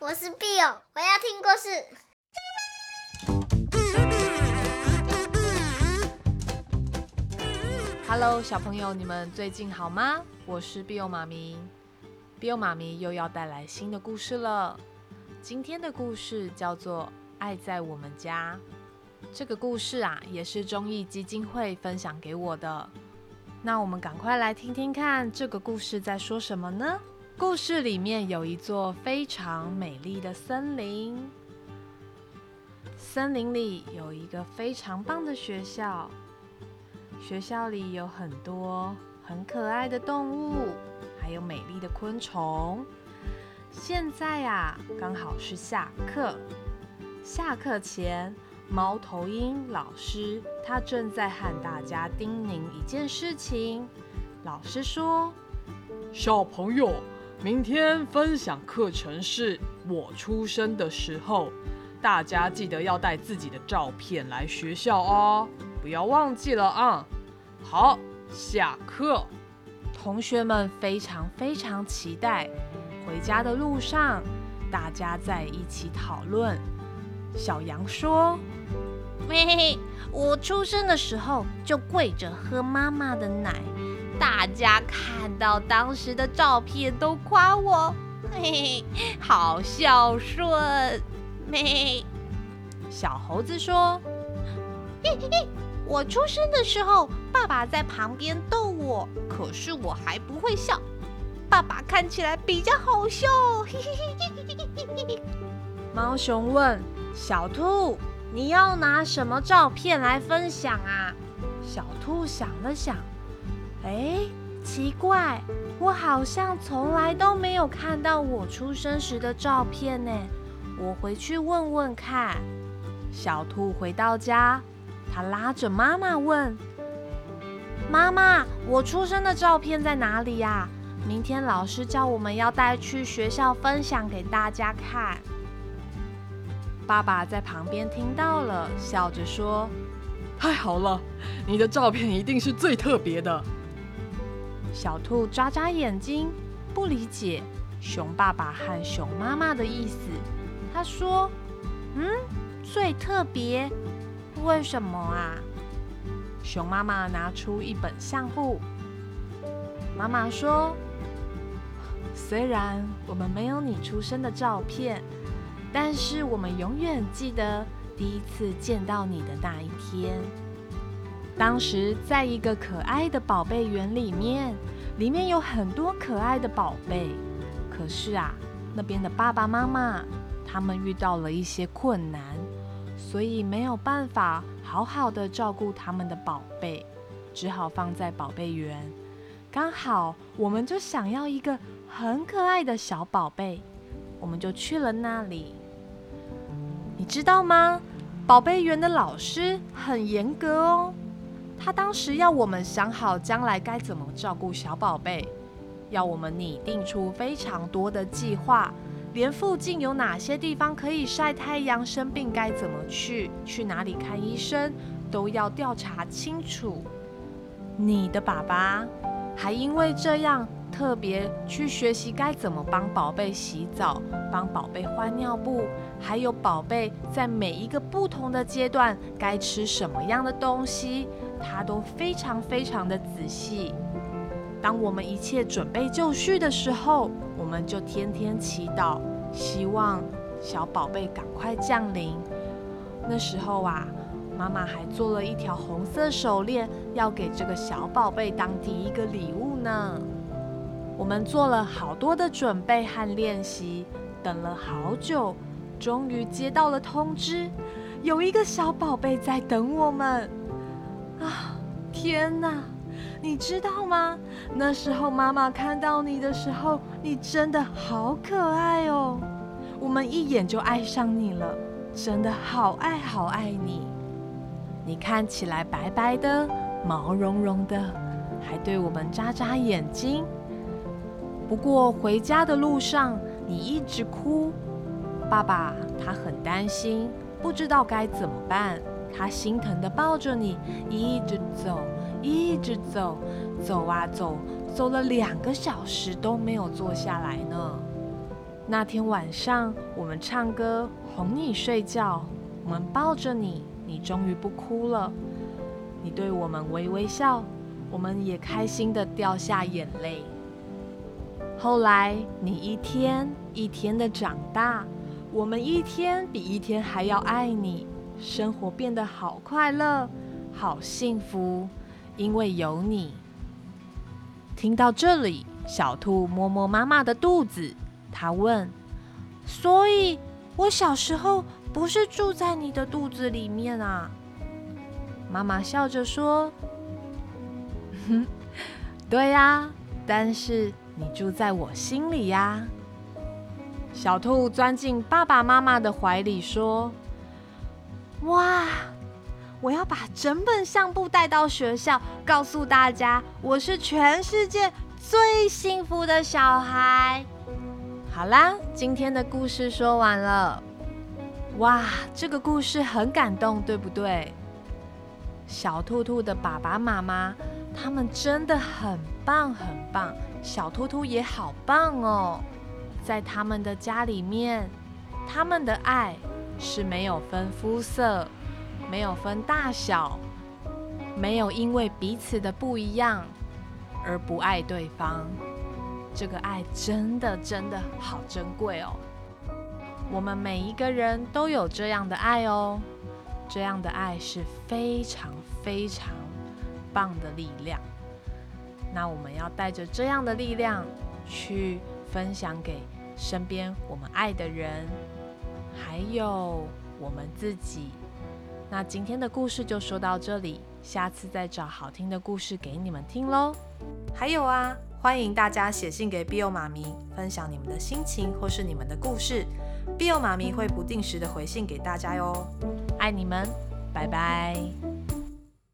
我是 Bill，我要听故事。Hello，小朋友，你们最近好吗？我是 Bill 妈咪，Bill 妈咪又要带来新的故事了。今天的故事叫做《爱在我们家》。这个故事啊，也是中义基金会分享给我的。那我们赶快来听听看，这个故事在说什么呢？故事里面有一座非常美丽的森林，森林里有一个非常棒的学校，学校里有很多很可爱的动物，还有美丽的昆虫。现在啊，刚好是下课，下课前，猫头鹰老师他正在和大家叮咛一件事情。老师说：“小朋友。”明天分享课程是我出生的时候，大家记得要带自己的照片来学校哦，不要忘记了啊！好，下课。同学们非常非常期待。回家的路上，大家在一起讨论。小羊说：“嘿嘿，我出生的时候就跪着喝妈妈的奶。”大家看到当时的照片都夸我，嘿嘿，好孝顺。嘿，小猴子说：“嘿嘿，我出生的时候，爸爸在旁边逗我，可是我还不会笑。爸爸看起来比较好笑。”嘿嘿嘿嘿嘿嘿嘿嘿。猫熊问小兔：“你要拿什么照片来分享啊？”小兔想了想。哎，奇怪，我好像从来都没有看到我出生时的照片呢。我回去问问看。小兔回到家，他拉着妈妈问：“妈妈，我出生的照片在哪里呀？明天老师叫我们要带去学校分享给大家看。”爸爸在旁边听到了，笑着说：“太好了，你的照片一定是最特别的。”小兔眨眨眼睛，不理解熊爸爸和熊妈妈的意思。他说：“嗯，最特别，为什么啊？”熊妈妈拿出一本相簿。妈妈说：“虽然我们没有你出生的照片，但是我们永远记得第一次见到你的那一天。”当时在一个可爱的宝贝园里面，里面有很多可爱的宝贝。可是啊，那边的爸爸妈妈他们遇到了一些困难，所以没有办法好好的照顾他们的宝贝，只好放在宝贝园。刚好我们就想要一个很可爱的小宝贝，我们就去了那里。你知道吗？宝贝园的老师很严格哦。他当时要我们想好将来该怎么照顾小宝贝，要我们拟定出非常多的计划，连附近有哪些地方可以晒太阳、生病该怎么去、去哪里看医生，都要调查清楚。你的爸爸还因为这样特别去学习该怎么帮宝贝洗澡、帮宝贝换尿布，还有宝贝在每一个不同的阶段该吃什么样的东西。他都非常非常的仔细。当我们一切准备就绪的时候，我们就天天祈祷，希望小宝贝赶快降临。那时候啊，妈妈还做了一条红色手链，要给这个小宝贝当第一个礼物呢。我们做了好多的准备和练习，等了好久，终于接到了通知，有一个小宝贝在等我们。天哪！你知道吗？那时候妈妈看到你的时候，你真的好可爱哦。我们一眼就爱上你了，真的好爱好爱你。你看起来白白的，毛茸茸的，还对我们眨眨眼睛。不过回家的路上，你一直哭，爸爸他很担心，不知道该怎么办。他心疼地抱着你，一直走，一直走，走啊走，走了两个小时都没有坐下来呢。那天晚上，我们唱歌哄你睡觉，我们抱着你，你终于不哭了。你对我们微微笑，我们也开心地掉下眼泪。后来，你一天一天的长大，我们一天比一天还要爱你，生活变得好快乐，好幸福，因为有你。听到这里，小兔摸摸妈妈的肚子。它问：“所以，我小时候不是住在你的肚子里面啊？”妈妈笑着说：“哼，对呀，但是你住在我心里呀。”小兔钻进爸爸妈妈的怀里说：“哇，我要把整本相簿带到学校，告诉大家我是全世界最幸福的小孩。”好啦，今天的故事说完了。哇，这个故事很感动，对不对？小兔兔的爸爸妈妈，他们真的很棒很棒。小兔兔也好棒哦，在他们的家里面，他们的爱是没有分肤色，没有分大小，没有因为彼此的不一样而不爱对方。这个爱真的真的好珍贵哦！我们每一个人都有这样的爱哦，这样的爱是非常非常棒的力量。那我们要带着这样的力量去分享给身边我们爱的人，还有我们自己。那今天的故事就说到这里，下次再找好听的故事给你们听喽。还有啊。欢迎大家写信给 Bill 妈咪，分享你们的心情或是你们的故事，Bill 妈咪会不定时的回信给大家哟。爱你们，拜拜。